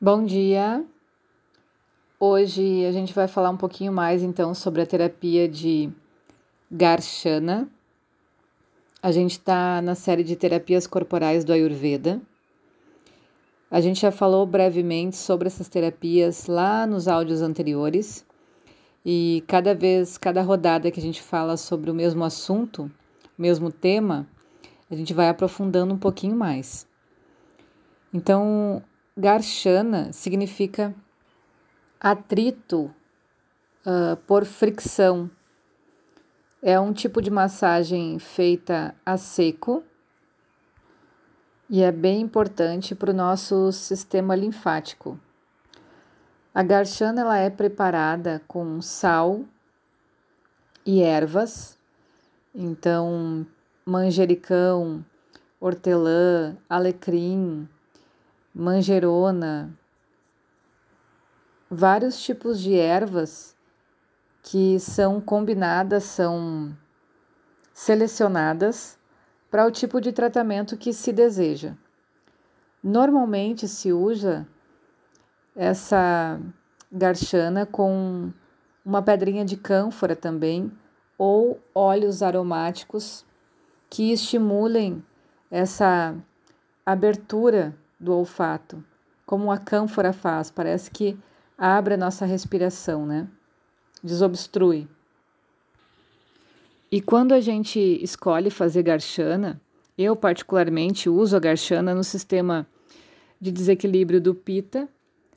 Bom dia. Hoje a gente vai falar um pouquinho mais então sobre a terapia de Garshana. A gente está na série de terapias corporais do Ayurveda. A gente já falou brevemente sobre essas terapias lá nos áudios anteriores. E cada vez, cada rodada que a gente fala sobre o mesmo assunto, o mesmo tema, a gente vai aprofundando um pouquinho mais. Então, Garshana significa atrito uh, por fricção. É um tipo de massagem feita a seco e é bem importante para o nosso sistema linfático. A garchana ela é preparada com sal e ervas, então manjericão, hortelã, alecrim, manjerona, vários tipos de ervas que são combinadas, são selecionadas para o tipo de tratamento que se deseja. Normalmente se usa essa garchana com uma pedrinha de cânfora também ou óleos aromáticos que estimulem essa abertura do olfato, como a cânfora faz, parece que abre a nossa respiração, né? Desobstrui. E quando a gente escolhe fazer garchana, eu particularmente uso a garchana no sistema de desequilíbrio do pita,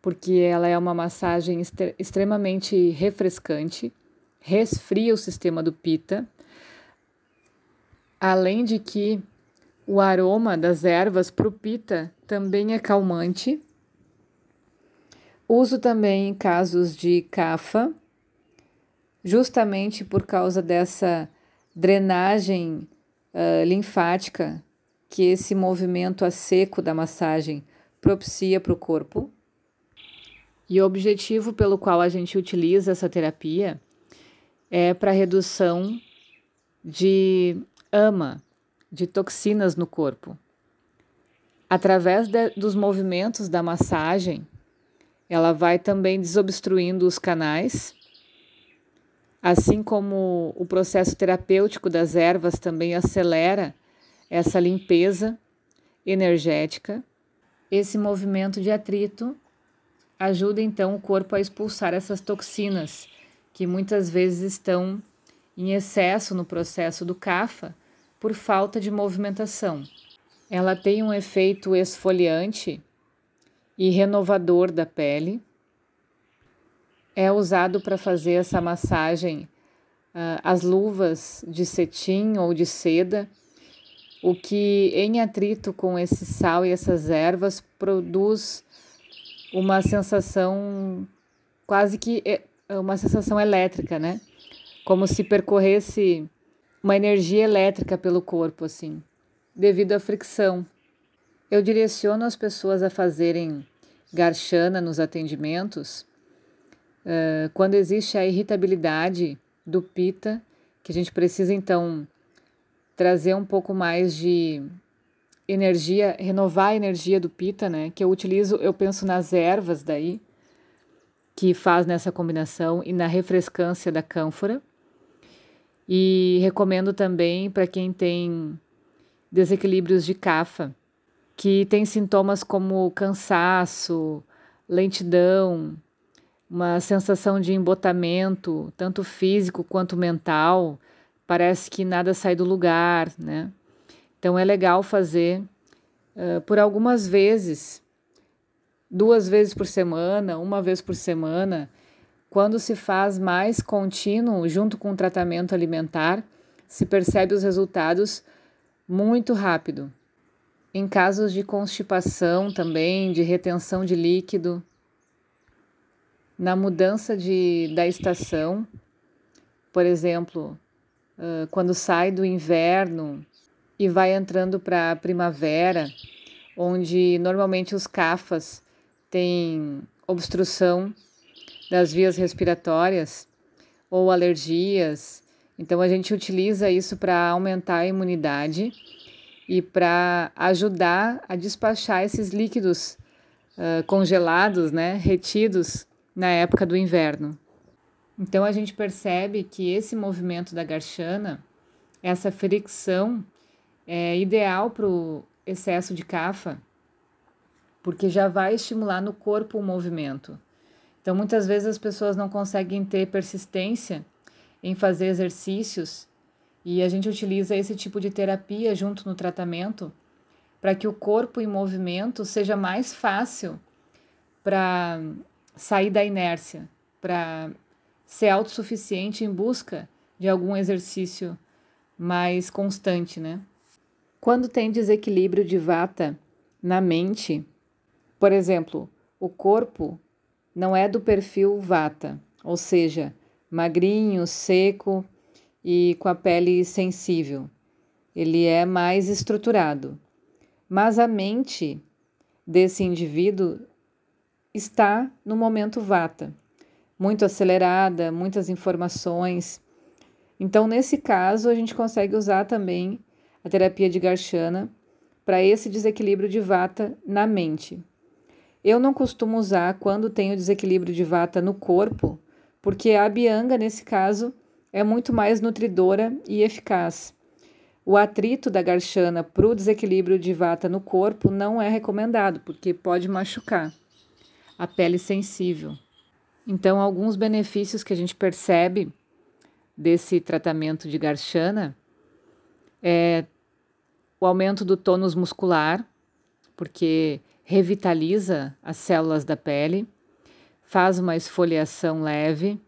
porque ela é uma massagem extremamente refrescante, resfria o sistema do pita, além de que o aroma das ervas para o pita também é calmante. Uso também em casos de cafa, justamente por causa dessa drenagem uh, linfática que esse movimento a seco da massagem propicia para o corpo. E o objetivo pelo qual a gente utiliza essa terapia é para redução de ama, de toxinas no corpo. Através de, dos movimentos da massagem, ela vai também desobstruindo os canais, assim como o processo terapêutico das ervas também acelera essa limpeza energética. Esse movimento de atrito ajuda então o corpo a expulsar essas toxinas que muitas vezes estão em excesso no processo do CAFA por falta de movimentação. Ela tem um efeito esfoliante e renovador da pele. É usado para fazer essa massagem uh, as luvas de cetim ou de seda, o que em atrito com esse sal e essas ervas produz uma sensação quase que é, uma sensação elétrica, né? Como se percorresse uma energia elétrica pelo corpo, assim, devido à fricção. Eu direciono as pessoas a fazerem garchana nos atendimentos uh, quando existe a irritabilidade do pita, que a gente precisa então trazer um pouco mais de energia, renovar a energia do pita, né? Que eu utilizo, eu penso nas ervas daí, que faz nessa combinação, e na refrescância da cânfora. E recomendo também para quem tem desequilíbrios de cafa, que tem sintomas como cansaço, lentidão, uma sensação de embotamento, tanto físico quanto mental, parece que nada sai do lugar, né? Então é legal fazer uh, por algumas vezes, duas vezes por semana, uma vez por semana, quando se faz mais contínuo junto com o tratamento alimentar, se percebe os resultados muito rápido. Em casos de constipação também, de retenção de líquido, na mudança de, da estação, por exemplo, quando sai do inverno e vai entrando para a primavera, onde normalmente os cafas têm obstrução das vias respiratórias ou alergias. Então a gente utiliza isso para aumentar a imunidade e para ajudar a despachar esses líquidos uh, congelados, né, retidos na época do inverno. Então a gente percebe que esse movimento da garchana, essa fricção, é ideal para o excesso de cafa, porque já vai estimular no corpo o movimento. Então muitas vezes as pessoas não conseguem ter persistência em fazer exercícios e a gente utiliza esse tipo de terapia junto no tratamento para que o corpo em movimento seja mais fácil para sair da inércia, para ser autossuficiente em busca de algum exercício mais constante, né? Quando tem desequilíbrio de vata na mente, por exemplo, o corpo não é do perfil vata, ou seja, magrinho, seco e com a pele sensível. Ele é mais estruturado. Mas a mente desse indivíduo está no momento vata, muito acelerada, muitas informações. Então, nesse caso, a gente consegue usar também a terapia de Garchana para esse desequilíbrio de vata na mente. Eu não costumo usar quando tenho desequilíbrio de vata no corpo, porque a bianga, nesse caso, é muito mais nutridora e eficaz. O atrito da garchana para o desequilíbrio de vata no corpo não é recomendado, porque pode machucar a pele sensível. Então, alguns benefícios que a gente percebe desse tratamento de garchana é o aumento do tônus muscular, porque revitaliza as células da pele, faz uma esfoliação leve,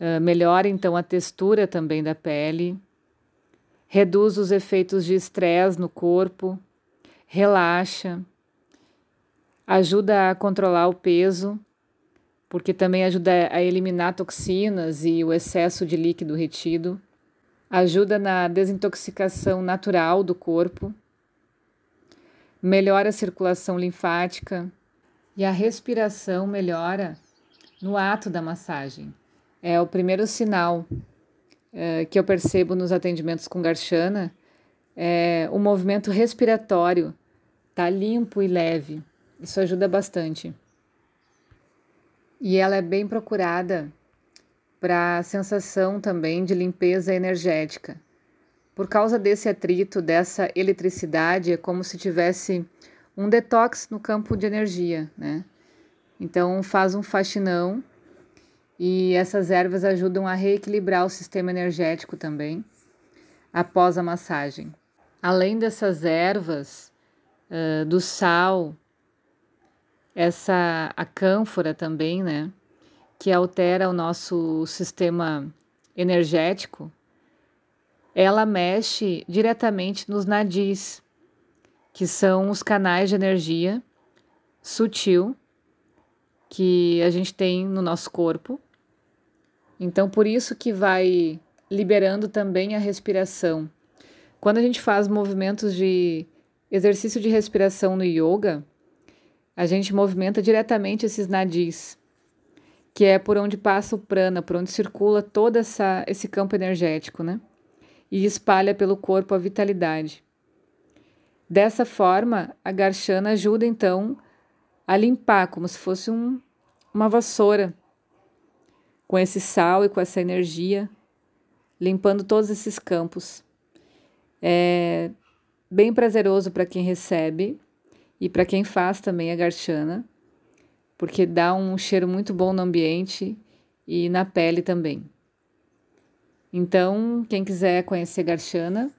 uh, melhora então a textura também da pele, reduz os efeitos de estresse no corpo, relaxa, ajuda a controlar o peso, porque também ajuda a eliminar toxinas e o excesso de líquido retido, ajuda na desintoxicação natural do corpo, melhora a circulação linfática e a respiração melhora no ato da massagem. É o primeiro sinal é, que eu percebo nos atendimentos com Garchana, é o movimento respiratório tá limpo e leve. Isso ajuda bastante. E ela é bem procurada para a sensação também de limpeza energética. Por causa desse atrito, dessa eletricidade, é como se tivesse um detox no campo de energia, né? Então faz um faxinão e essas ervas ajudam a reequilibrar o sistema energético também após a massagem. Além dessas ervas, uh, do sal, essa a cânfora também, né, que altera o nosso sistema energético, ela mexe diretamente nos nadis, que são os canais de energia sutil que a gente tem no nosso corpo. Então, por isso que vai liberando também a respiração. Quando a gente faz movimentos de exercício de respiração no yoga, a gente movimenta diretamente esses nadis, que é por onde passa o prana, por onde circula todo essa, esse campo energético, né? E espalha pelo corpo a vitalidade. Dessa forma, a garchana ajuda então a limpar, como se fosse um, uma vassoura, com esse sal e com essa energia, limpando todos esses campos. É bem prazeroso para quem recebe e para quem faz também a garchana, porque dá um cheiro muito bom no ambiente e na pele também. Então, quem quiser conhecer garchana,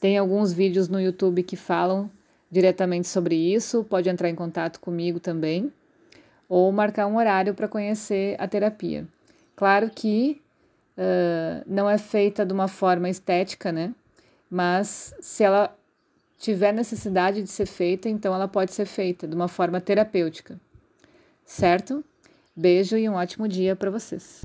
tem alguns vídeos no YouTube que falam diretamente sobre isso, pode entrar em contato comigo também ou marcar um horário para conhecer a terapia. Claro que uh, não é feita de uma forma estética, né? Mas se ela tiver necessidade de ser feita, então ela pode ser feita de uma forma terapêutica. Certo? Beijo e um ótimo dia para vocês.